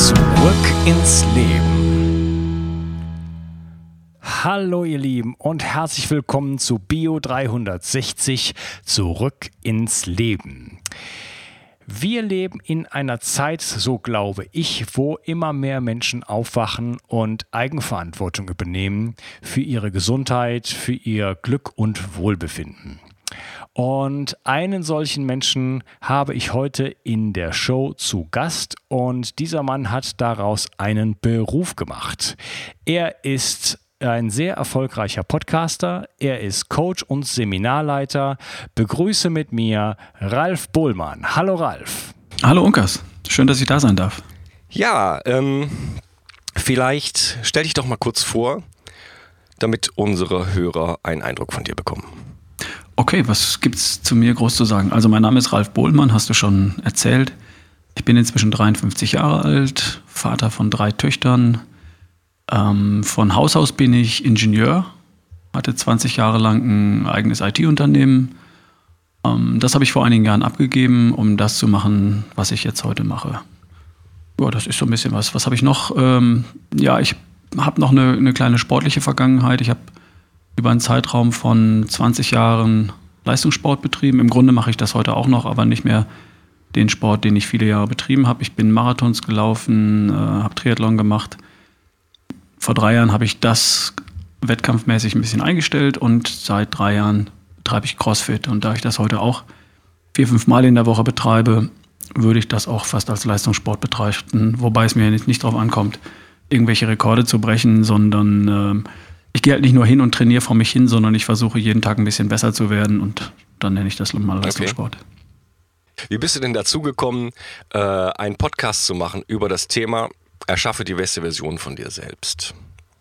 Zurück ins Leben. Hallo ihr Lieben und herzlich willkommen zu Bio 360 Zurück ins Leben. Wir leben in einer Zeit, so glaube ich, wo immer mehr Menschen aufwachen und Eigenverantwortung übernehmen für ihre Gesundheit, für ihr Glück und Wohlbefinden. Und einen solchen Menschen habe ich heute in der Show zu Gast und dieser Mann hat daraus einen Beruf gemacht. Er ist ein sehr erfolgreicher Podcaster. Er ist Coach und Seminarleiter. Begrüße mit mir Ralf Bohlmann. Hallo Ralf. Hallo Unkas. Schön, dass ich da sein darf. Ja, ähm, vielleicht stell dich doch mal kurz vor, damit unsere Hörer einen Eindruck von dir bekommen. Okay, was gibt's zu mir groß zu sagen? Also mein Name ist Ralf Bohlmann, hast du schon erzählt. Ich bin inzwischen 53 Jahre alt, Vater von drei Töchtern, ähm, von Haus aus bin ich Ingenieur, hatte 20 Jahre lang ein eigenes IT-Unternehmen. Ähm, das habe ich vor einigen Jahren abgegeben, um das zu machen, was ich jetzt heute mache. Ja, das ist so ein bisschen was. Was habe ich noch? Ähm, ja, ich habe noch eine, eine, kleine sportliche Vergangenheit. Ich habe über einen Zeitraum von 20 Jahren Leistungssport betrieben. Im Grunde mache ich das heute auch noch, aber nicht mehr den Sport, den ich viele Jahre betrieben habe. Ich bin Marathons gelaufen, äh, habe Triathlon gemacht vor drei Jahren habe ich das wettkampfmäßig ein bisschen eingestellt und seit drei Jahren betreibe ich CrossFit. Und da ich das heute auch vier, fünf Mal in der Woche betreibe, würde ich das auch fast als Leistungssport betrachten, wobei es mir nicht, nicht darauf ankommt, irgendwelche Rekorde zu brechen, sondern äh, ich gehe halt nicht nur hin und trainiere vor mich hin, sondern ich versuche jeden Tag ein bisschen besser zu werden und dann nenne ich das mal Leistungssport. Okay. Wie bist du denn dazu gekommen, äh, einen Podcast zu machen über das Thema erschaffe die beste Version von dir selbst,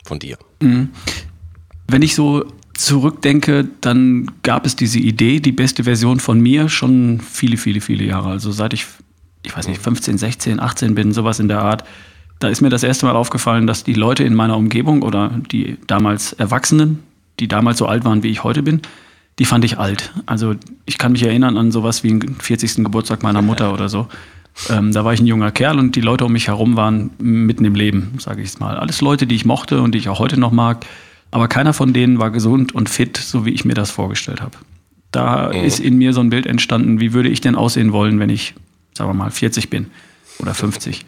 von dir. Mhm. Wenn ich so zurückdenke, dann gab es diese Idee, die beste Version von mir schon viele, viele, viele Jahre. Also seit ich, ich weiß nicht, 15, 16, 18 bin, sowas in der Art. Da ist mir das erste Mal aufgefallen, dass die Leute in meiner Umgebung oder die damals Erwachsenen, die damals so alt waren, wie ich heute bin, die fand ich alt. Also ich kann mich erinnern an sowas wie den 40. Geburtstag meiner Mutter oder so. Ähm, da war ich ein junger Kerl und die Leute um mich herum waren mitten im Leben, sage ich es mal. Alles Leute, die ich mochte und die ich auch heute noch mag. Aber keiner von denen war gesund und fit, so wie ich mir das vorgestellt habe. Da mhm. ist in mir so ein Bild entstanden, wie würde ich denn aussehen wollen, wenn ich, sagen wir mal, 40 bin oder 50.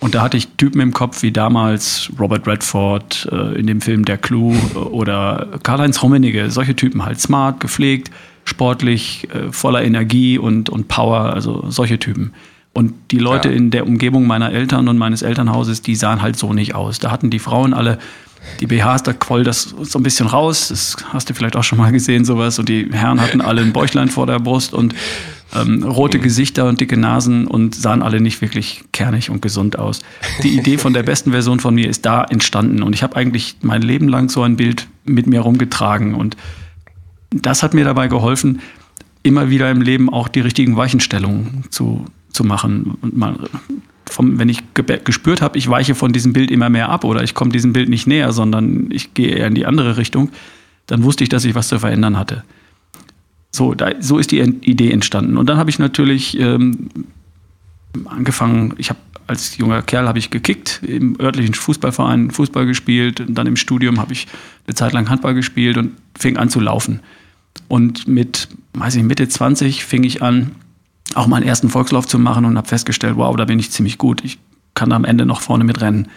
Und da hatte ich Typen im Kopf wie damals Robert Redford äh, in dem Film Der Clou äh, oder Karl-Heinz Rummenigge, solche Typen halt smart, gepflegt, sportlich, äh, voller Energie und, und Power, also solche Typen. Und die Leute ja. in der Umgebung meiner Eltern und meines Elternhauses, die sahen halt so nicht aus. Da hatten die Frauen alle die BHs, da quoll das so ein bisschen raus. Das hast du vielleicht auch schon mal gesehen, sowas. Und die Herren hatten alle ein Bäuchlein vor der Brust und ähm, rote mhm. Gesichter und dicke Nasen und sahen alle nicht wirklich kernig und gesund aus. Die Idee von der besten Version von mir ist da entstanden. Und ich habe eigentlich mein Leben lang so ein Bild mit mir rumgetragen. Und das hat mir dabei geholfen, immer wieder im Leben auch die richtigen Weichenstellungen zu, zu machen. Und mal vom, wenn ich gespürt habe, ich weiche von diesem Bild immer mehr ab oder ich komme diesem Bild nicht näher, sondern ich gehe eher in die andere Richtung, dann wusste ich, dass ich was zu verändern hatte. So, da, so ist die Idee entstanden. Und dann habe ich natürlich ähm, angefangen, ich habe als junger Kerl habe ich gekickt, im örtlichen Fußballverein Fußball gespielt, und dann im Studium habe ich eine Zeit lang Handball gespielt und fing an zu laufen. Und mit, weiß ich, Mitte 20 fing ich an, auch meinen ersten Volkslauf zu machen und habe festgestellt, wow, da bin ich ziemlich gut. Ich kann am Ende noch vorne mitrennen.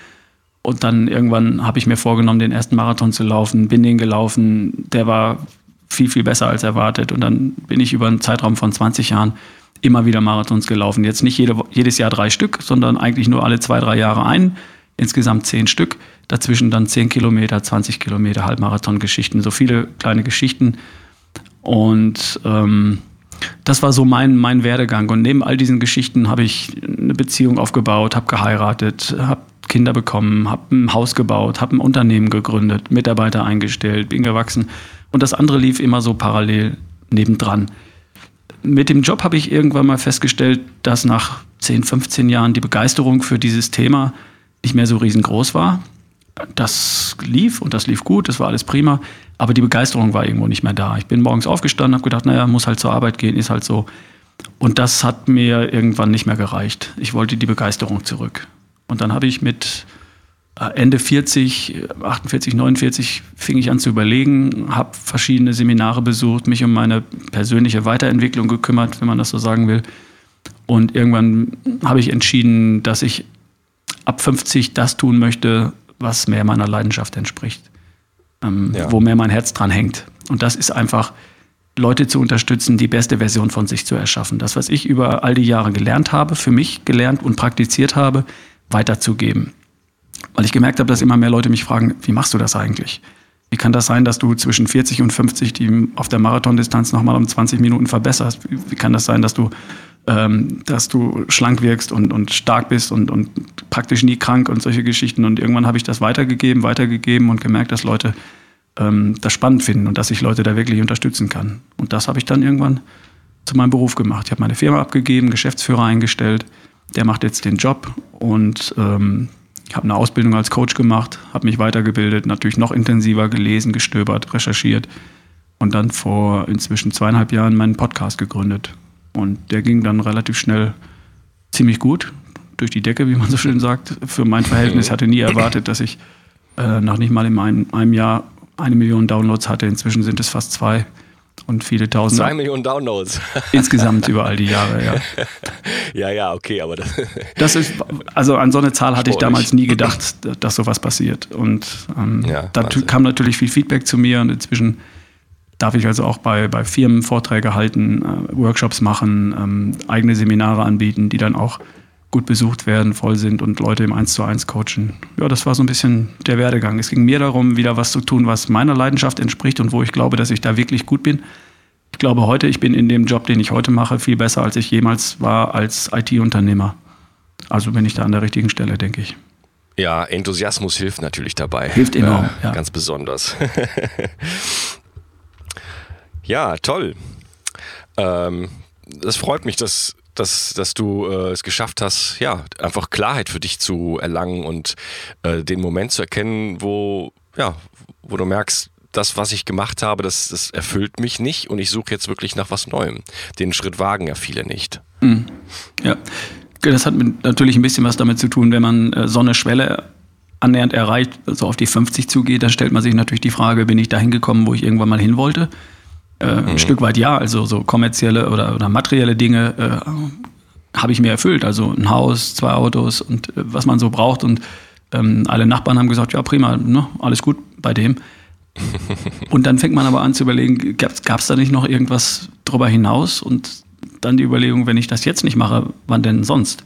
Und dann irgendwann habe ich mir vorgenommen, den ersten Marathon zu laufen, bin den gelaufen. Der war viel, viel besser als erwartet. Und dann bin ich über einen Zeitraum von 20 Jahren immer wieder Marathons gelaufen. Jetzt nicht jede, jedes Jahr drei Stück, sondern eigentlich nur alle zwei, drei Jahre ein. Insgesamt zehn Stück. Dazwischen dann 10 Kilometer, 20 Kilometer, Halbmarathon-Geschichten. So viele kleine Geschichten. Und ähm, das war so mein, mein Werdegang. Und neben all diesen Geschichten habe ich eine Beziehung aufgebaut, habe geheiratet, habe Kinder bekommen, habe ein Haus gebaut, habe ein Unternehmen gegründet, Mitarbeiter eingestellt, bin gewachsen. Und das andere lief immer so parallel nebendran. Mit dem Job habe ich irgendwann mal festgestellt, dass nach 10, 15 Jahren die Begeisterung für dieses Thema nicht mehr so riesengroß war. Das lief und das lief gut, das war alles prima, aber die Begeisterung war irgendwo nicht mehr da. Ich bin morgens aufgestanden, habe gedacht, naja, muss halt zur Arbeit gehen, ist halt so. Und das hat mir irgendwann nicht mehr gereicht. Ich wollte die Begeisterung zurück. Und dann habe ich mit Ende 40, 48, 49 fing ich an zu überlegen, habe verschiedene Seminare besucht, mich um meine persönliche Weiterentwicklung gekümmert, wenn man das so sagen will. Und irgendwann habe ich entschieden, dass ich ab 50 das tun möchte, was mehr meiner Leidenschaft entspricht, ähm, ja. wo mehr mein Herz dran hängt. Und das ist einfach, Leute zu unterstützen, die beste Version von sich zu erschaffen. Das, was ich über all die Jahre gelernt habe, für mich gelernt und praktiziert habe, weiterzugeben. Weil ich gemerkt habe, dass immer mehr Leute mich fragen, wie machst du das eigentlich? Wie kann das sein, dass du zwischen 40 und 50 die auf der Marathondistanz nochmal um 20 Minuten verbesserst? Wie kann das sein, dass du ähm, dass du schlank wirkst und, und stark bist und, und praktisch nie krank und solche Geschichten. Und irgendwann habe ich das weitergegeben, weitergegeben und gemerkt, dass Leute ähm, das spannend finden und dass ich Leute da wirklich unterstützen kann. Und das habe ich dann irgendwann zu meinem Beruf gemacht. Ich habe meine Firma abgegeben, Geschäftsführer eingestellt, der macht jetzt den Job und ähm, ich habe eine Ausbildung als Coach gemacht, habe mich weitergebildet, natürlich noch intensiver gelesen, gestöbert, recherchiert und dann vor inzwischen zweieinhalb Jahren meinen Podcast gegründet. Und der ging dann relativ schnell ziemlich gut durch die Decke, wie man so schön sagt. Für mein Verhältnis hatte nie erwartet, dass ich äh, nach nicht mal in einem, einem Jahr eine Million Downloads hatte. Inzwischen sind es fast zwei und viele tausend. Zwei Millionen Downloads. Insgesamt über all die Jahre, ja. ja, ja, okay, aber das. das ist, also an so eine Zahl hatte ich damals nie gedacht, dass sowas passiert. Und ähm, ja, da kam natürlich viel Feedback zu mir und inzwischen darf ich also auch bei, bei Firmen Vorträge halten, äh, Workshops machen, ähm, eigene Seminare anbieten, die dann auch gut besucht werden, voll sind und Leute im 1 zu 1 coachen. Ja, das war so ein bisschen der Werdegang. Es ging mir darum, wieder was zu tun, was meiner Leidenschaft entspricht und wo ich glaube, dass ich da wirklich gut bin. Ich glaube heute, ich bin in dem Job, den ich heute mache, viel besser, als ich jemals war als IT-Unternehmer. Also bin ich da an der richtigen Stelle, denke ich. Ja, Enthusiasmus hilft natürlich dabei. Hilft enorm. Äh, ja. Ganz besonders. Ja, toll. Ähm, das freut mich, dass, dass, dass du äh, es geschafft hast, ja, einfach Klarheit für dich zu erlangen und äh, den Moment zu erkennen, wo, ja, wo du merkst, das, was ich gemacht habe, das, das erfüllt mich nicht und ich suche jetzt wirklich nach was Neuem. Den Schritt wagen ja viele nicht. Mhm. Ja, das hat natürlich ein bisschen was damit zu tun, wenn man äh, so eine Schwelle annähernd erreicht, so also auf die 50 zugeht, dann stellt man sich natürlich die Frage, bin ich dahin gekommen, wo ich irgendwann mal hin wollte? Äh, mhm. Ein Stück weit ja, also so kommerzielle oder, oder materielle Dinge äh, habe ich mir erfüllt. Also ein Haus, zwei Autos und äh, was man so braucht. Und ähm, alle Nachbarn haben gesagt, ja prima, ne, alles gut bei dem. und dann fängt man aber an zu überlegen, gab es da nicht noch irgendwas drüber hinaus? Und dann die Überlegung, wenn ich das jetzt nicht mache, wann denn sonst?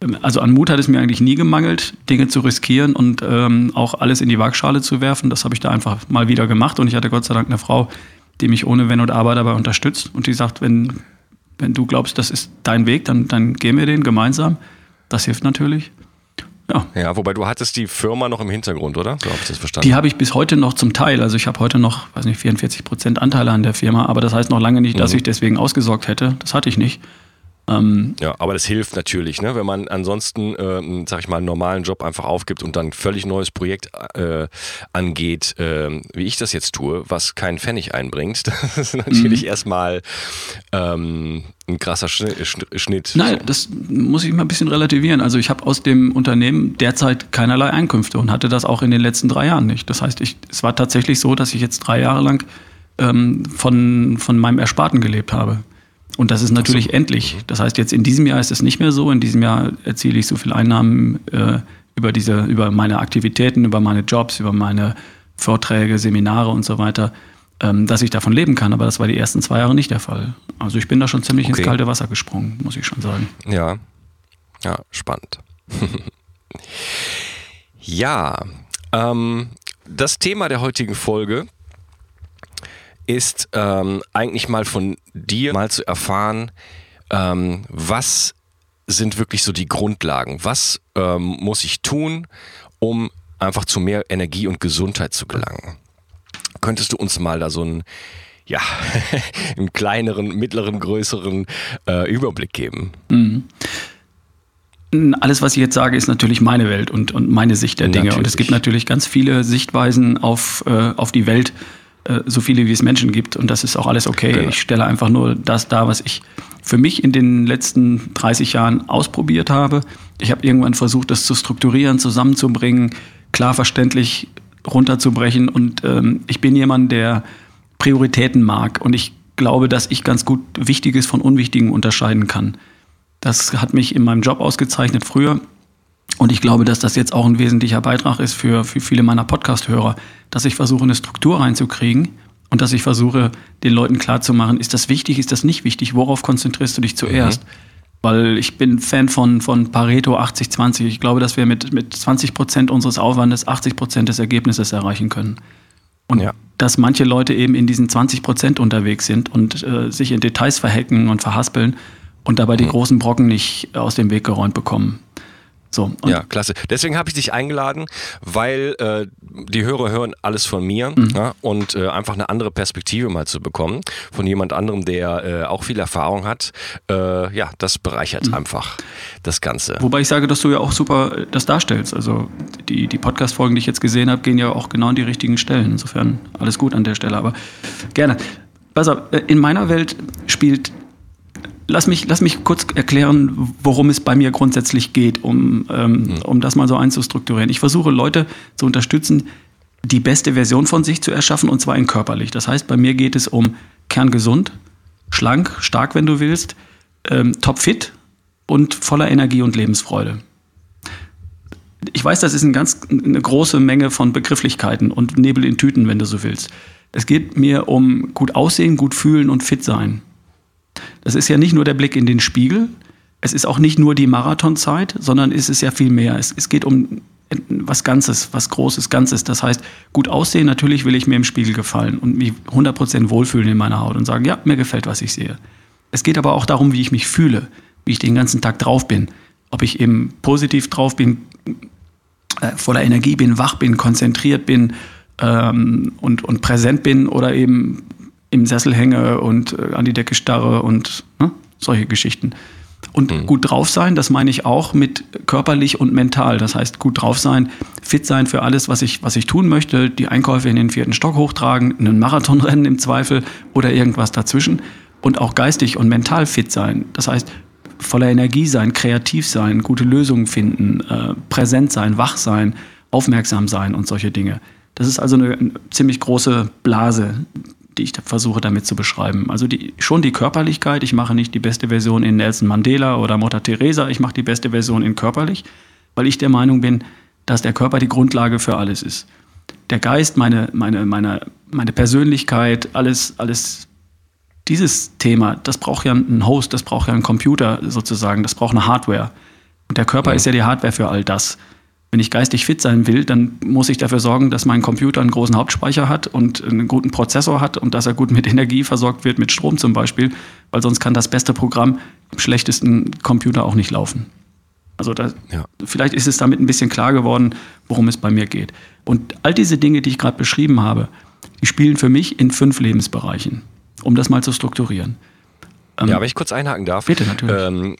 Ähm, also an Mut hat es mir eigentlich nie gemangelt, Dinge zu riskieren und ähm, auch alles in die Waagschale zu werfen. Das habe ich da einfach mal wieder gemacht und ich hatte Gott sei Dank eine Frau, die mich ohne Wenn und Aber dabei unterstützt und die sagt, wenn, wenn du glaubst, das ist dein Weg, dann, dann gehen wir den gemeinsam. Das hilft natürlich. Ja. ja, wobei du hattest die Firma noch im Hintergrund, oder? So habe ich das verstanden. Die habe ich bis heute noch zum Teil. Also ich habe heute noch, weiß nicht, 44 Prozent Anteile an der Firma, aber das heißt noch lange nicht, dass mhm. ich deswegen ausgesorgt hätte. Das hatte ich nicht. Ähm, ja, aber das hilft natürlich, ne? wenn man ansonsten, äh, sag ich mal, einen normalen Job einfach aufgibt und dann ein völlig neues Projekt äh, angeht, äh, wie ich das jetzt tue, was keinen Pfennig einbringt. Das ist natürlich mhm. erstmal ähm, ein krasser Schnitt. Nein, das muss ich mal ein bisschen relativieren. Also ich habe aus dem Unternehmen derzeit keinerlei Einkünfte und hatte das auch in den letzten drei Jahren nicht. Das heißt, ich, es war tatsächlich so, dass ich jetzt drei Jahre lang ähm, von, von meinem Ersparten gelebt habe. Und das ist natürlich so. endlich. Das heißt, jetzt in diesem Jahr ist es nicht mehr so. In diesem Jahr erziele ich so viel Einnahmen äh, über diese, über meine Aktivitäten, über meine Jobs, über meine Vorträge, Seminare und so weiter, ähm, dass ich davon leben kann. Aber das war die ersten zwei Jahre nicht der Fall. Also ich bin da schon ziemlich okay. ins kalte Wasser gesprungen, muss ich schon sagen. Ja, ja, spannend. ja, ähm, das Thema der heutigen Folge ist ähm, eigentlich mal von dir mal zu erfahren, ähm, was sind wirklich so die Grundlagen? Was ähm, muss ich tun, um einfach zu mehr Energie und Gesundheit zu gelangen? Könntest du uns mal da so einen, ja, einen kleineren, mittleren, größeren äh, Überblick geben? Mhm. Alles, was ich jetzt sage, ist natürlich meine Welt und, und meine Sicht der Dinge. Natürlich. Und es gibt natürlich ganz viele Sichtweisen auf, äh, auf die Welt, äh, so viele wie es Menschen gibt. Und das ist auch alles okay. Genau. Ich stelle einfach nur das dar, was ich für mich in den letzten 30 Jahren ausprobiert habe. Ich habe irgendwann versucht, das zu strukturieren, zusammenzubringen, klar verständlich runterzubrechen. Und ähm, ich bin jemand, der Prioritäten mag. Und ich glaube, dass ich ganz gut Wichtiges von Unwichtigem unterscheiden kann. Das hat mich in meinem Job ausgezeichnet früher. Und ich glaube, dass das jetzt auch ein wesentlicher Beitrag ist für, für viele meiner Podcast-Hörer, dass ich versuche, eine Struktur reinzukriegen und dass ich versuche, den Leuten klarzumachen, ist das wichtig, ist das nicht wichtig, worauf konzentrierst du dich zuerst? Mhm. Weil ich bin Fan von, von Pareto 80-20. Ich glaube, dass wir mit, mit 20 Prozent unseres Aufwandes 80 Prozent des Ergebnisses erreichen können. Und ja. dass manche Leute eben in diesen 20 Prozent unterwegs sind und äh, sich in Details verhacken und verhaspeln und dabei die mhm. großen Brocken nicht aus dem Weg geräumt bekommen. So, ja, klasse. Deswegen habe ich dich eingeladen, weil äh, die Hörer hören alles von mir mhm. ja, und äh, einfach eine andere Perspektive mal zu bekommen von jemand anderem, der äh, auch viel Erfahrung hat. Äh, ja, das bereichert mhm. einfach das Ganze. Wobei ich sage, dass du ja auch super äh, das darstellst. Also die, die Podcast-Folgen, die ich jetzt gesehen habe, gehen ja auch genau an die richtigen Stellen. Insofern alles gut an der Stelle, aber gerne. Pass auf, äh, in meiner Welt spielt Lass mich, lass mich kurz erklären, worum es bei mir grundsätzlich geht, um, ähm, mhm. um das mal so einzustrukturieren. Ich versuche Leute zu unterstützen, die beste Version von sich zu erschaffen, und zwar in körperlich. Das heißt, bei mir geht es um kerngesund, schlank, stark, wenn du willst, ähm, topfit und voller Energie und Lebensfreude. Ich weiß, das ist ein ganz, eine große Menge von Begrifflichkeiten und Nebel in Tüten, wenn du so willst. Es geht mir um gut aussehen, gut fühlen und fit sein. Das ist ja nicht nur der Blick in den Spiegel, es ist auch nicht nur die Marathonzeit, sondern es ist ja viel mehr. Es, es geht um was Ganzes, was Großes, Ganzes. Das heißt, gut aussehen, natürlich will ich mir im Spiegel gefallen und mich 100% wohlfühlen in meiner Haut und sagen, ja, mir gefällt, was ich sehe. Es geht aber auch darum, wie ich mich fühle, wie ich den ganzen Tag drauf bin. Ob ich eben positiv drauf bin, äh, voller Energie bin, wach bin, konzentriert bin ähm, und, und präsent bin oder eben im Sessel hänge und äh, an die Decke starre und ne, solche Geschichten. Und mhm. gut drauf sein, das meine ich auch mit körperlich und mental. Das heißt, gut drauf sein, fit sein für alles, was ich, was ich tun möchte, die Einkäufe in den vierten Stock hochtragen, einen Marathonrennen im Zweifel oder irgendwas dazwischen. Und auch geistig und mental fit sein. Das heißt, voller Energie sein, kreativ sein, gute Lösungen finden, äh, präsent sein, wach sein, aufmerksam sein und solche Dinge. Das ist also eine, eine ziemlich große Blase, die ich versuche damit zu beschreiben. Also die, schon die Körperlichkeit. Ich mache nicht die beste Version in Nelson Mandela oder Mutter Teresa. Ich mache die beste Version in körperlich, weil ich der Meinung bin, dass der Körper die Grundlage für alles ist. Der Geist, meine, meine, meine, meine Persönlichkeit, alles, alles dieses Thema, das braucht ja einen Host, das braucht ja einen Computer sozusagen, das braucht eine Hardware. Und der Körper ja. ist ja die Hardware für all das wenn ich geistig fit sein will, dann muss ich dafür sorgen, dass mein Computer einen großen Hauptspeicher hat und einen guten Prozessor hat und dass er gut mit Energie versorgt wird, mit Strom zum Beispiel, weil sonst kann das beste Programm im schlechtesten Computer auch nicht laufen. Also da, ja. vielleicht ist es damit ein bisschen klar geworden, worum es bei mir geht. Und all diese Dinge, die ich gerade beschrieben habe, die spielen für mich in fünf Lebensbereichen, um das mal zu strukturieren. Ähm, ja, wenn ich kurz einhaken darf. Bitte, natürlich. Ähm,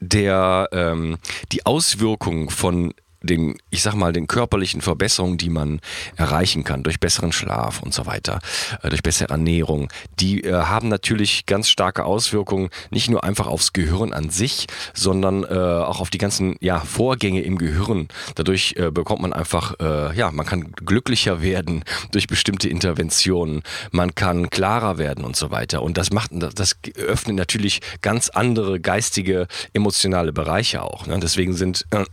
der, ähm, die Auswirkungen von den, ich sag mal, den körperlichen Verbesserungen, die man erreichen kann durch besseren Schlaf und so weiter, äh, durch bessere Ernährung, die äh, haben natürlich ganz starke Auswirkungen, nicht nur einfach aufs Gehirn an sich, sondern äh, auch auf die ganzen ja, Vorgänge im Gehirn. Dadurch äh, bekommt man einfach, äh, ja, man kann glücklicher werden durch bestimmte Interventionen, man kann klarer werden und so weiter. Und das macht, das öffnet natürlich ganz andere geistige, emotionale Bereiche auch. Ne? Deswegen sind äh,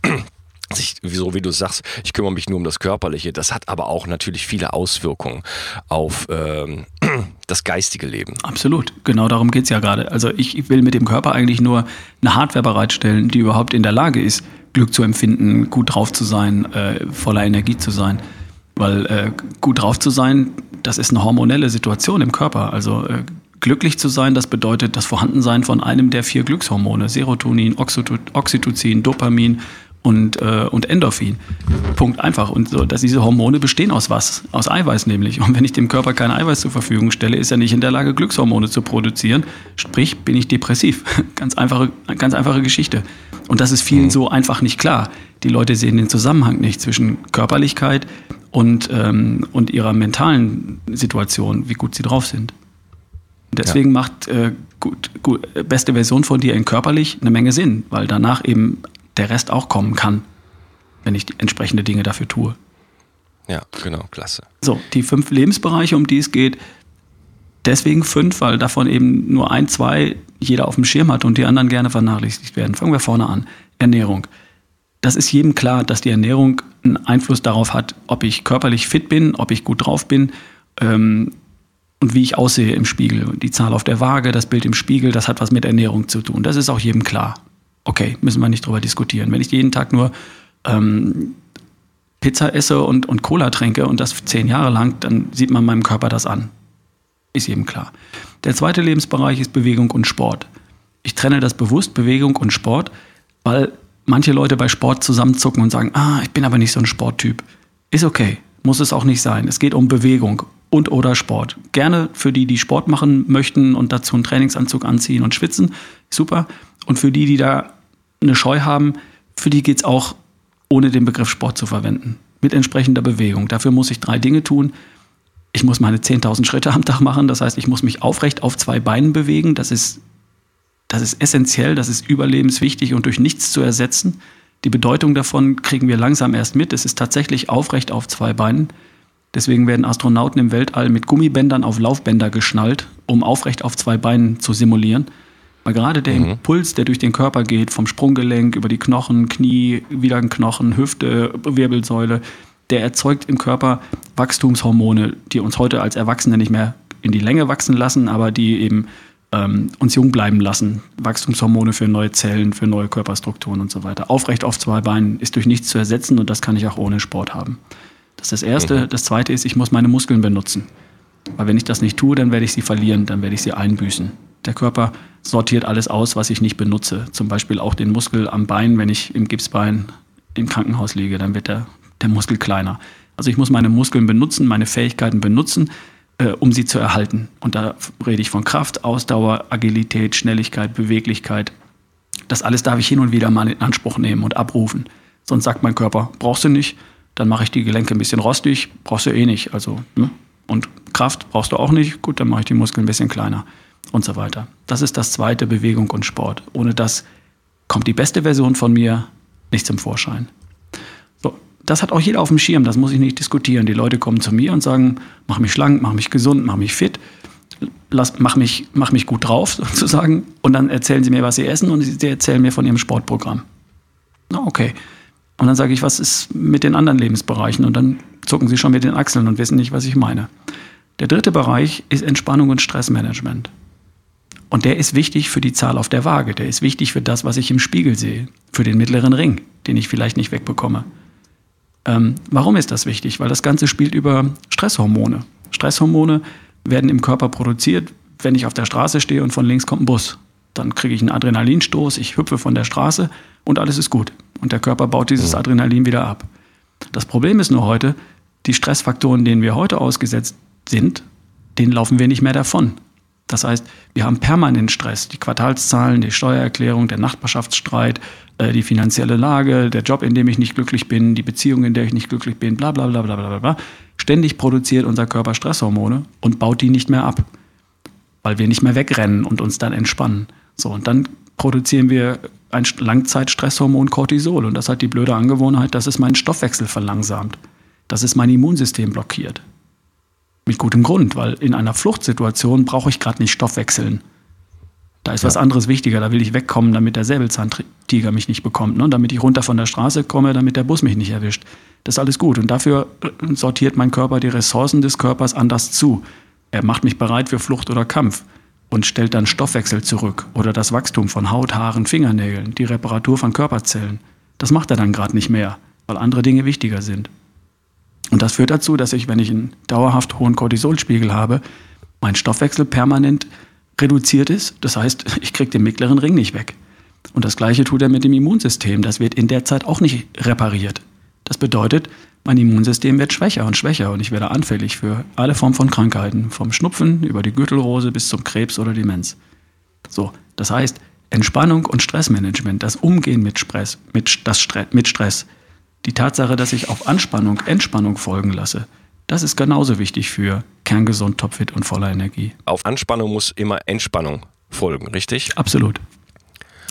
sich, so wie du sagst, ich kümmere mich nur um das Körperliche. Das hat aber auch natürlich viele Auswirkungen auf ähm, das geistige Leben. Absolut, genau darum geht es ja gerade. Also ich will mit dem Körper eigentlich nur eine Hardware bereitstellen, die überhaupt in der Lage ist, Glück zu empfinden, gut drauf zu sein, äh, voller Energie zu sein. Weil äh, gut drauf zu sein, das ist eine hormonelle Situation im Körper. Also äh, glücklich zu sein, das bedeutet das Vorhandensein von einem der vier Glückshormone, Serotonin, Oxytocin, Dopamin und, äh, und Endorphin. Punkt einfach. Und so, dass diese Hormone bestehen aus was? Aus Eiweiß nämlich. Und wenn ich dem Körper kein Eiweiß zur Verfügung stelle, ist er nicht in der Lage, Glückshormone zu produzieren. Sprich, bin ich depressiv. ganz einfache, ganz einfache Geschichte. Und das ist vielen mhm. so einfach nicht klar. Die Leute sehen den Zusammenhang nicht zwischen Körperlichkeit und, ähm, und ihrer mentalen Situation, wie gut sie drauf sind. Deswegen ja. macht äh, gut, gut, beste Version von dir in körperlich eine Menge Sinn, weil danach eben der Rest auch kommen kann, wenn ich die entsprechende Dinge dafür tue. Ja, genau, klasse. So, die fünf Lebensbereiche, um die es geht, deswegen fünf, weil davon eben nur ein, zwei jeder auf dem Schirm hat und die anderen gerne vernachlässigt werden. Fangen wir vorne an. Ernährung. Das ist jedem klar, dass die Ernährung einen Einfluss darauf hat, ob ich körperlich fit bin, ob ich gut drauf bin ähm, und wie ich aussehe im Spiegel. Die Zahl auf der Waage, das Bild im Spiegel, das hat was mit Ernährung zu tun. Das ist auch jedem klar. Okay, müssen wir nicht drüber diskutieren. Wenn ich jeden Tag nur ähm, Pizza esse und, und Cola trinke und das zehn Jahre lang, dann sieht man meinem Körper das an. Ist jedem klar. Der zweite Lebensbereich ist Bewegung und Sport. Ich trenne das bewusst, Bewegung und Sport, weil manche Leute bei Sport zusammenzucken und sagen, ah, ich bin aber nicht so ein Sporttyp. Ist okay, muss es auch nicht sein. Es geht um Bewegung und oder Sport. Gerne für die, die Sport machen möchten und dazu einen Trainingsanzug anziehen und schwitzen, super. Und für die, die da eine Scheu haben, für die geht es auch ohne den Begriff Sport zu verwenden. Mit entsprechender Bewegung. Dafür muss ich drei Dinge tun. Ich muss meine 10.000 Schritte am Tag machen. Das heißt, ich muss mich aufrecht auf zwei Beinen bewegen. Das ist, das ist essentiell, das ist überlebenswichtig und durch nichts zu ersetzen. Die Bedeutung davon kriegen wir langsam erst mit. Es ist tatsächlich aufrecht auf zwei Beinen. Deswegen werden Astronauten im Weltall mit Gummibändern auf Laufbänder geschnallt, um aufrecht auf zwei Beinen zu simulieren. Weil gerade der mhm. Impuls, der durch den Körper geht, vom Sprunggelenk über die Knochen, Knie, wieder ein Knochen, Hüfte, Wirbelsäule, der erzeugt im Körper Wachstumshormone, die uns heute als Erwachsene nicht mehr in die Länge wachsen lassen, aber die eben ähm, uns jung bleiben lassen. Wachstumshormone für neue Zellen, für neue Körperstrukturen und so weiter. Aufrecht auf zwei Beinen ist durch nichts zu ersetzen und das kann ich auch ohne Sport haben. Das ist das Erste. Mhm. Das Zweite ist, ich muss meine Muskeln benutzen. Weil wenn ich das nicht tue, dann werde ich sie verlieren, dann werde ich sie einbüßen. Der Körper sortiert alles aus, was ich nicht benutze. Zum Beispiel auch den Muskel am Bein, wenn ich im Gipsbein im Krankenhaus liege, dann wird der, der Muskel kleiner. Also ich muss meine Muskeln benutzen, meine Fähigkeiten benutzen, äh, um sie zu erhalten. Und da rede ich von Kraft, Ausdauer, Agilität, Schnelligkeit, Beweglichkeit. Das alles darf ich hin und wieder mal in Anspruch nehmen und abrufen. Sonst sagt mein Körper, brauchst du nicht, dann mache ich die Gelenke ein bisschen rostig, brauchst du eh nicht. Also, ne? Und Kraft brauchst du auch nicht, gut, dann mache ich die Muskeln ein bisschen kleiner und so weiter. Das ist das zweite, Bewegung und Sport. Ohne das kommt die beste Version von mir nicht zum Vorschein. So, das hat auch jeder auf dem Schirm, das muss ich nicht diskutieren. Die Leute kommen zu mir und sagen, mach mich schlank, mach mich gesund, mach mich fit, lass, mach, mich, mach mich gut drauf sozusagen. Und dann erzählen sie mir, was sie essen und sie erzählen mir von ihrem Sportprogramm. Na, okay. Und dann sage ich, was ist mit den anderen Lebensbereichen? Und dann zucken sie schon mit den Achseln und wissen nicht, was ich meine. Der dritte Bereich ist Entspannung und Stressmanagement. Und der ist wichtig für die Zahl auf der Waage. Der ist wichtig für das, was ich im Spiegel sehe. Für den mittleren Ring, den ich vielleicht nicht wegbekomme. Ähm, warum ist das wichtig? Weil das Ganze spielt über Stresshormone. Stresshormone werden im Körper produziert, wenn ich auf der Straße stehe und von links kommt ein Bus. Dann kriege ich einen Adrenalinstoß, ich hüpfe von der Straße und alles ist gut. Und der Körper baut dieses Adrenalin wieder ab. Das Problem ist nur heute, die Stressfaktoren, denen wir heute ausgesetzt sind, denen laufen wir nicht mehr davon. Das heißt, wir haben permanent Stress. Die Quartalszahlen, die Steuererklärung, der Nachbarschaftsstreit, äh, die finanzielle Lage, der Job, in dem ich nicht glücklich bin, die Beziehung, in der ich nicht glücklich bin, bla bla bla bla bla bla. Ständig produziert unser Körper Stresshormone und baut die nicht mehr ab, weil wir nicht mehr wegrennen und uns dann entspannen. So, und dann produzieren wir ein Langzeitstresshormon Cortisol und das hat die blöde Angewohnheit, dass es meinen Stoffwechsel verlangsamt, dass es mein Immunsystem blockiert. Mit gutem Grund, weil in einer Fluchtsituation brauche ich gerade nicht Stoffwechseln. Da ist ja. was anderes wichtiger, da will ich wegkommen, damit der Säbelzahntiger mich nicht bekommt, ne? damit ich runter von der Straße komme, damit der Bus mich nicht erwischt. Das ist alles gut und dafür äh, sortiert mein Körper die Ressourcen des Körpers anders zu. Er macht mich bereit für Flucht oder Kampf und stellt dann Stoffwechsel zurück oder das Wachstum von Haut, Haaren, Fingernägeln, die Reparatur von Körperzellen. Das macht er dann gerade nicht mehr, weil andere Dinge wichtiger sind. Und das führt dazu, dass ich, wenn ich einen dauerhaft hohen Cortisolspiegel habe, mein Stoffwechsel permanent reduziert ist. Das heißt, ich kriege den mittleren Ring nicht weg. Und das gleiche tut er mit dem Immunsystem. Das wird in der Zeit auch nicht repariert. Das bedeutet, mein Immunsystem wird schwächer und schwächer und ich werde anfällig für alle Formen von Krankheiten, vom Schnupfen über die Gürtelrose bis zum Krebs oder Demenz. So, das heißt, Entspannung und Stressmanagement, das Umgehen mit Stress, mit, das mit Stress, die Tatsache, dass ich auf Anspannung Entspannung folgen lasse, das ist genauso wichtig für kerngesund, topfit und voller Energie. Auf Anspannung muss immer Entspannung folgen, richtig? Absolut.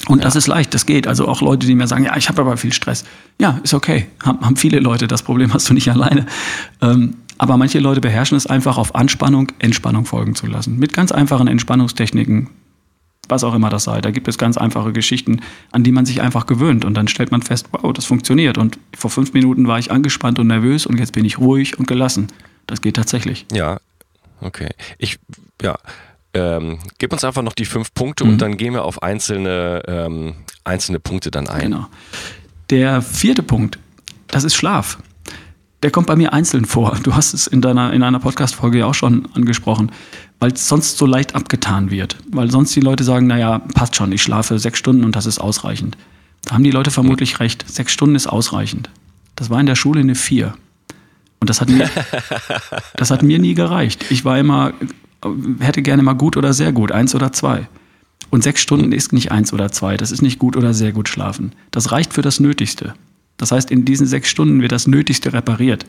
Und ja. das ist leicht, das geht. Also auch Leute, die mir sagen, ja, ich habe aber viel Stress. Ja, ist okay. Haben, viele Leute, das Problem hast du nicht alleine. Ähm, aber manche Leute beherrschen es einfach auf Anspannung, Entspannung folgen zu lassen. Mit ganz einfachen Entspannungstechniken, was auch immer das sei. Da gibt es ganz einfache Geschichten, an die man sich einfach gewöhnt. Und dann stellt man fest, wow, das funktioniert. Und vor fünf Minuten war ich angespannt und nervös und jetzt bin ich ruhig und gelassen. Das geht tatsächlich. Ja, okay. Ich, ja, ähm, gib uns einfach noch die fünf Punkte mhm. und dann gehen wir auf einzelne, ähm, einzelne Punkte dann ein. Genau. Der vierte Punkt, das ist Schlaf. Der kommt bei mir einzeln vor. Du hast es in deiner in einer Podcast-Folge ja auch schon angesprochen, weil es sonst so leicht abgetan wird. Weil sonst die Leute sagen, naja, passt schon, ich schlafe sechs Stunden und das ist ausreichend. Da haben die Leute vermutlich recht. Sechs Stunden ist ausreichend. Das war in der Schule eine vier. Und das hat mir, das hat mir nie gereicht. Ich war immer hätte gerne mal gut oder sehr gut, eins oder zwei. Und sechs Stunden ist nicht eins oder zwei, das ist nicht gut oder sehr gut schlafen. Das reicht für das Nötigste. Das heißt, in diesen sechs Stunden wird das Nötigste repariert.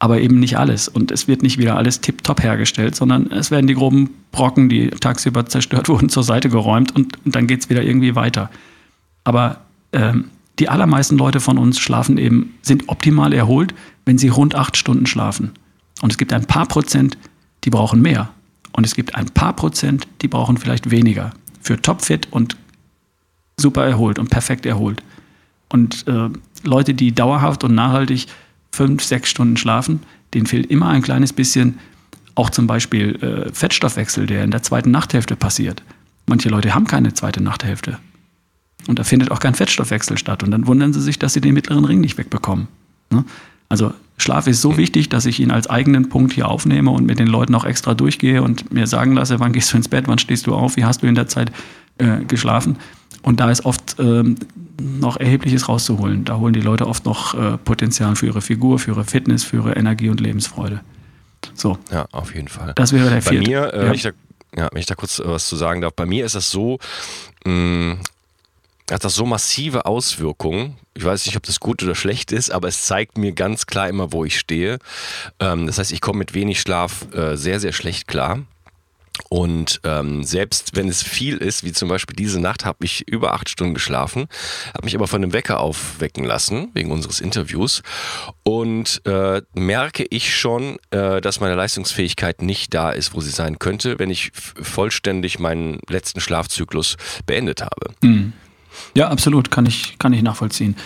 Aber eben nicht alles. Und es wird nicht wieder alles tipptopp hergestellt, sondern es werden die groben Brocken, die tagsüber zerstört wurden, zur Seite geräumt und, und dann geht es wieder irgendwie weiter. Aber ähm, die allermeisten Leute von uns schlafen eben, sind optimal erholt, wenn sie rund acht Stunden schlafen. Und es gibt ein paar Prozent, die brauchen mehr. Und es gibt ein paar Prozent, die brauchen vielleicht weniger. Für topfit und super erholt und perfekt erholt. Und äh, Leute, die dauerhaft und nachhaltig fünf, sechs Stunden schlafen, denen fehlt immer ein kleines bisschen, auch zum Beispiel äh, Fettstoffwechsel, der in der zweiten Nachthälfte passiert. Manche Leute haben keine zweite Nachthälfte. Und da findet auch kein Fettstoffwechsel statt. Und dann wundern sie sich, dass sie den mittleren Ring nicht wegbekommen. Ne? Also Schlaf ist so wichtig, dass ich ihn als eigenen Punkt hier aufnehme und mit den Leuten auch extra durchgehe und mir sagen lasse, wann gehst du ins Bett, wann stehst du auf, wie hast du in der Zeit äh, geschlafen. Und da ist oft ähm, noch Erhebliches rauszuholen. Da holen die Leute oft noch äh, Potenzial für ihre Figur, für ihre Fitness, für ihre Energie und Lebensfreude. So. Ja, auf jeden Fall. Das wäre der vierte. Bei mir, äh, ja. wenn, ich da, ja, wenn ich da kurz äh, was zu sagen darf, bei mir ist das so, mh, mm, hat das so massive Auswirkungen. Ich weiß nicht, ob das gut oder schlecht ist, aber es zeigt mir ganz klar immer, wo ich stehe. Ähm, das heißt, ich komme mit wenig Schlaf äh, sehr, sehr schlecht klar. Und ähm, selbst wenn es viel ist, wie zum Beispiel diese Nacht, habe ich über acht Stunden geschlafen, habe mich aber von dem Wecker aufwecken lassen, wegen unseres Interviews. Und äh, merke ich schon, äh, dass meine Leistungsfähigkeit nicht da ist, wo sie sein könnte, wenn ich vollständig meinen letzten Schlafzyklus beendet habe. Mhm. Ja, absolut, kann ich, kann ich nachvollziehen.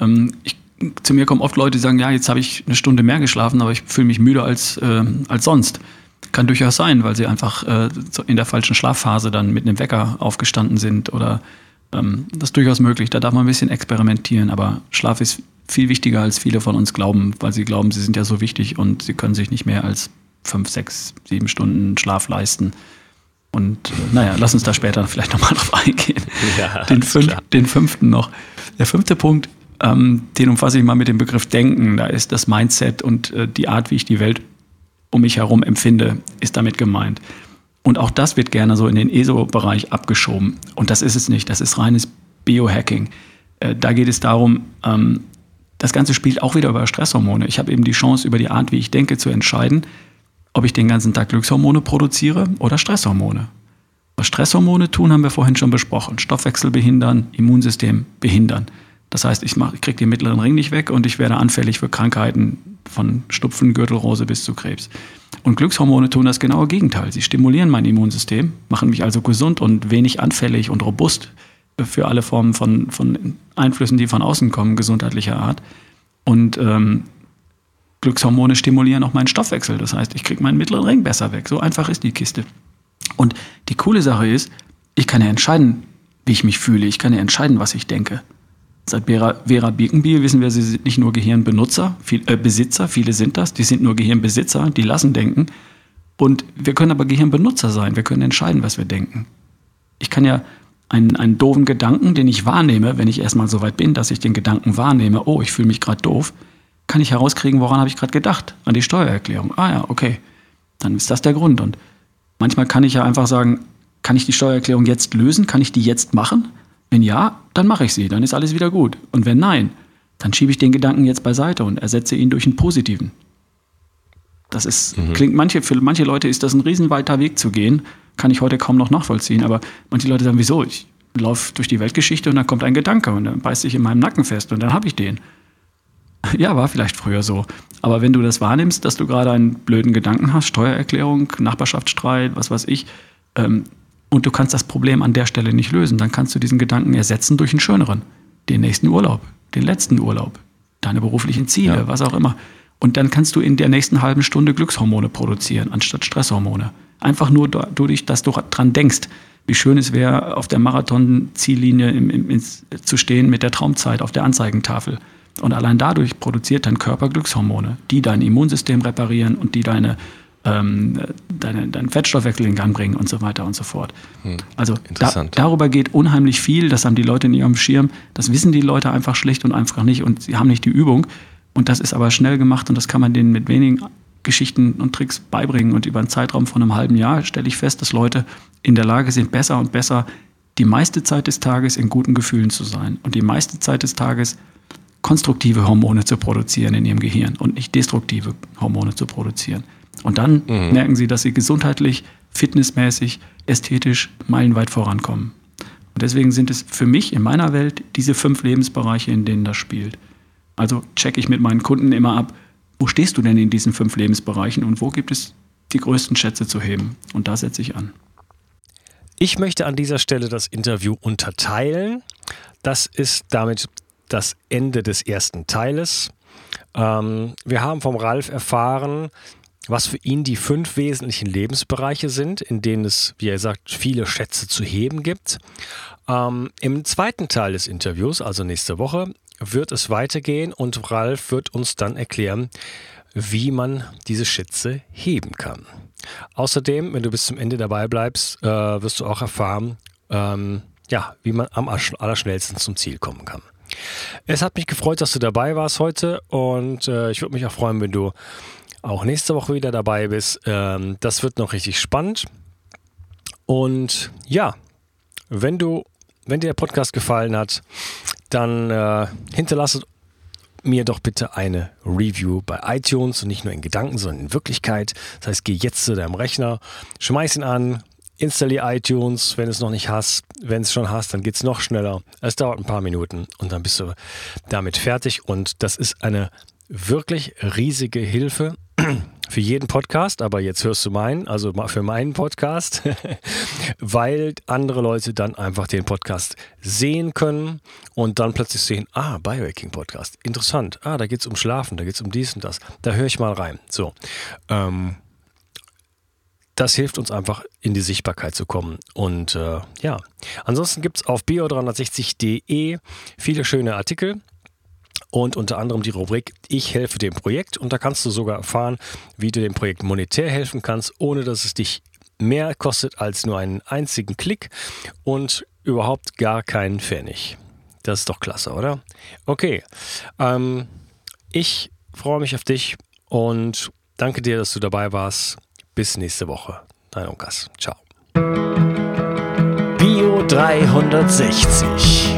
Ähm, ich, zu mir kommen oft Leute, die sagen, ja, jetzt habe ich eine Stunde mehr geschlafen, aber ich fühle mich müder als, äh, als sonst. Kann durchaus sein, weil sie einfach äh, in der falschen Schlafphase dann mit einem Wecker aufgestanden sind oder ähm, das ist durchaus möglich. Da darf man ein bisschen experimentieren, aber Schlaf ist viel wichtiger, als viele von uns glauben, weil sie glauben, sie sind ja so wichtig und sie können sich nicht mehr als fünf, sechs, sieben Stunden Schlaf leisten. Und äh, naja, lass uns da später vielleicht nochmal drauf eingehen. Ja, den, fünf, den, fünften noch. Der fünfte Punkt, ähm, den umfasse ich mal mit dem Begriff Denken. Da ist das Mindset und äh, die Art, wie ich die Welt um mich herum empfinde, ist damit gemeint. Und auch das wird gerne so in den ESO-Bereich abgeschoben. Und das ist es nicht. Das ist reines Biohacking. Äh, da geht es darum, ähm, das Ganze spielt auch wieder über Stresshormone. Ich habe eben die Chance, über die Art, wie ich denke, zu entscheiden, ob ich den ganzen Tag Glückshormone produziere oder Stresshormone. Was Stresshormone tun, haben wir vorhin schon besprochen. Stoffwechsel behindern, Immunsystem behindern. Das heißt, ich, kriege den mittleren Ring nicht weg und ich werde anfällig für Krankheiten von Stupfen, Gürtelrose bis zu Krebs. Und Glückshormone tun das genaue Gegenteil. Sie stimulieren mein Immunsystem, machen mich also gesund und wenig anfällig und robust für alle Formen von, von Einflüssen, die von außen kommen, gesundheitlicher Art. Und ähm, Glückshormone stimulieren auch meinen Stoffwechsel. Das heißt, ich kriege meinen mittleren Ring besser weg. So einfach ist die Kiste. Und die coole Sache ist, ich kann ja entscheiden, wie ich mich fühle. Ich kann ja entscheiden, was ich denke. Seit Vera, Vera Birkenbiel wissen wir, sie sind nicht nur Gehirnbenutzer, viel, äh, Besitzer, viele sind das, die sind nur Gehirnbesitzer, die lassen denken. Und wir können aber Gehirnbenutzer sein, wir können entscheiden, was wir denken. Ich kann ja einen, einen doofen Gedanken, den ich wahrnehme, wenn ich erstmal so weit bin, dass ich den Gedanken wahrnehme, oh, ich fühle mich gerade doof, kann ich herauskriegen, woran habe ich gerade gedacht? An die Steuererklärung. Ah ja, okay. Dann ist das der Grund. Und manchmal kann ich ja einfach sagen, kann ich die Steuererklärung jetzt lösen? Kann ich die jetzt machen? Wenn ja, dann mache ich sie, dann ist alles wieder gut. Und wenn nein, dann schiebe ich den Gedanken jetzt beiseite und ersetze ihn durch einen positiven. Das ist, mhm. klingt manche, für manche Leute ist das ein riesenweiter Weg zu gehen, kann ich heute kaum noch nachvollziehen, aber manche Leute sagen, wieso? Ich laufe durch die Weltgeschichte und dann kommt ein Gedanke und dann beißt sich in meinem Nacken fest und dann habe ich den. Ja, war vielleicht früher so. Aber wenn du das wahrnimmst, dass du gerade einen blöden Gedanken hast, Steuererklärung, Nachbarschaftsstreit, was weiß ich, ähm, und du kannst das Problem an der Stelle nicht lösen, dann kannst du diesen Gedanken ersetzen durch einen schöneren. Den nächsten Urlaub, den letzten Urlaub, deine beruflichen Ziele, ja. was auch immer. Und dann kannst du in der nächsten halben Stunde Glückshormone produzieren, anstatt Stresshormone. Einfach nur dadurch, dass du dran denkst, wie schön es wäre, auf der Marathon-Ziellinie im, im, ins, zu stehen mit der Traumzeit auf der Anzeigentafel. Und allein dadurch produziert dein Körper Glückshormone, die dein Immunsystem reparieren und die deine ähm, deine, deinen Fettstoffwechsel in Gang bringen und so weiter und so fort. Hm, also da, darüber geht unheimlich viel, das haben die Leute nicht am Schirm, das wissen die Leute einfach schlicht und einfach nicht und sie haben nicht die Übung. Und das ist aber schnell gemacht und das kann man denen mit wenigen Geschichten und Tricks beibringen. Und über einen Zeitraum von einem halben Jahr stelle ich fest, dass Leute in der Lage sind, besser und besser die meiste Zeit des Tages in guten Gefühlen zu sein und die meiste Zeit des Tages konstruktive Hormone zu produzieren in ihrem Gehirn und nicht destruktive Hormone zu produzieren. Und dann mhm. merken sie, dass sie gesundheitlich, fitnessmäßig, ästhetisch meilenweit vorankommen. Und deswegen sind es für mich in meiner Welt diese fünf Lebensbereiche, in denen das spielt. Also checke ich mit meinen Kunden immer ab, wo stehst du denn in diesen fünf Lebensbereichen und wo gibt es die größten Schätze zu heben? Und da setze ich an. Ich möchte an dieser Stelle das Interview unterteilen. Das ist damit das Ende des ersten Teiles. Ähm, wir haben vom Ralf erfahren, was für ihn die fünf wesentlichen Lebensbereiche sind, in denen es, wie er sagt, viele Schätze zu heben gibt. Ähm, Im zweiten Teil des Interviews, also nächste Woche, wird es weitergehen und Ralf wird uns dann erklären, wie man diese Schätze heben kann. Außerdem, wenn du bis zum Ende dabei bleibst, äh, wirst du auch erfahren, ähm, ja, wie man am allerschnellsten zum Ziel kommen kann. Es hat mich gefreut, dass du dabei warst heute und äh, ich würde mich auch freuen, wenn du auch nächste Woche wieder dabei bist. Ähm, das wird noch richtig spannend. Und ja, wenn du, wenn dir der Podcast gefallen hat, dann äh, hinterlasse mir doch bitte eine Review bei iTunes und nicht nur in Gedanken, sondern in Wirklichkeit. Das heißt, geh jetzt zu deinem Rechner, schmeiß ihn an, installiere iTunes, wenn du es noch nicht hast. Wenn es schon hast, dann geht es noch schneller. Es dauert ein paar Minuten und dann bist du damit fertig. Und das ist eine wirklich riesige Hilfe für jeden Podcast, aber jetzt hörst du meinen, also für meinen Podcast, weil andere Leute dann einfach den Podcast sehen können und dann plötzlich sehen, ah, Biohacking Podcast, interessant, ah, da geht es um Schlafen, da geht es um dies und das, da höre ich mal rein. So, ähm, das hilft uns einfach in die Sichtbarkeit zu kommen. Und äh, ja, ansonsten gibt es auf bio360.de viele schöne Artikel und unter anderem die Rubrik Ich helfe dem Projekt. Und da kannst du sogar erfahren, wie du dem Projekt monetär helfen kannst, ohne dass es dich mehr kostet als nur einen einzigen Klick und überhaupt gar keinen Pfennig. Das ist doch klasse, oder? Okay, ähm, ich freue mich auf dich und danke dir, dass du dabei warst. Bis nächste Woche. Dein Unkas. Ciao. Bio 360.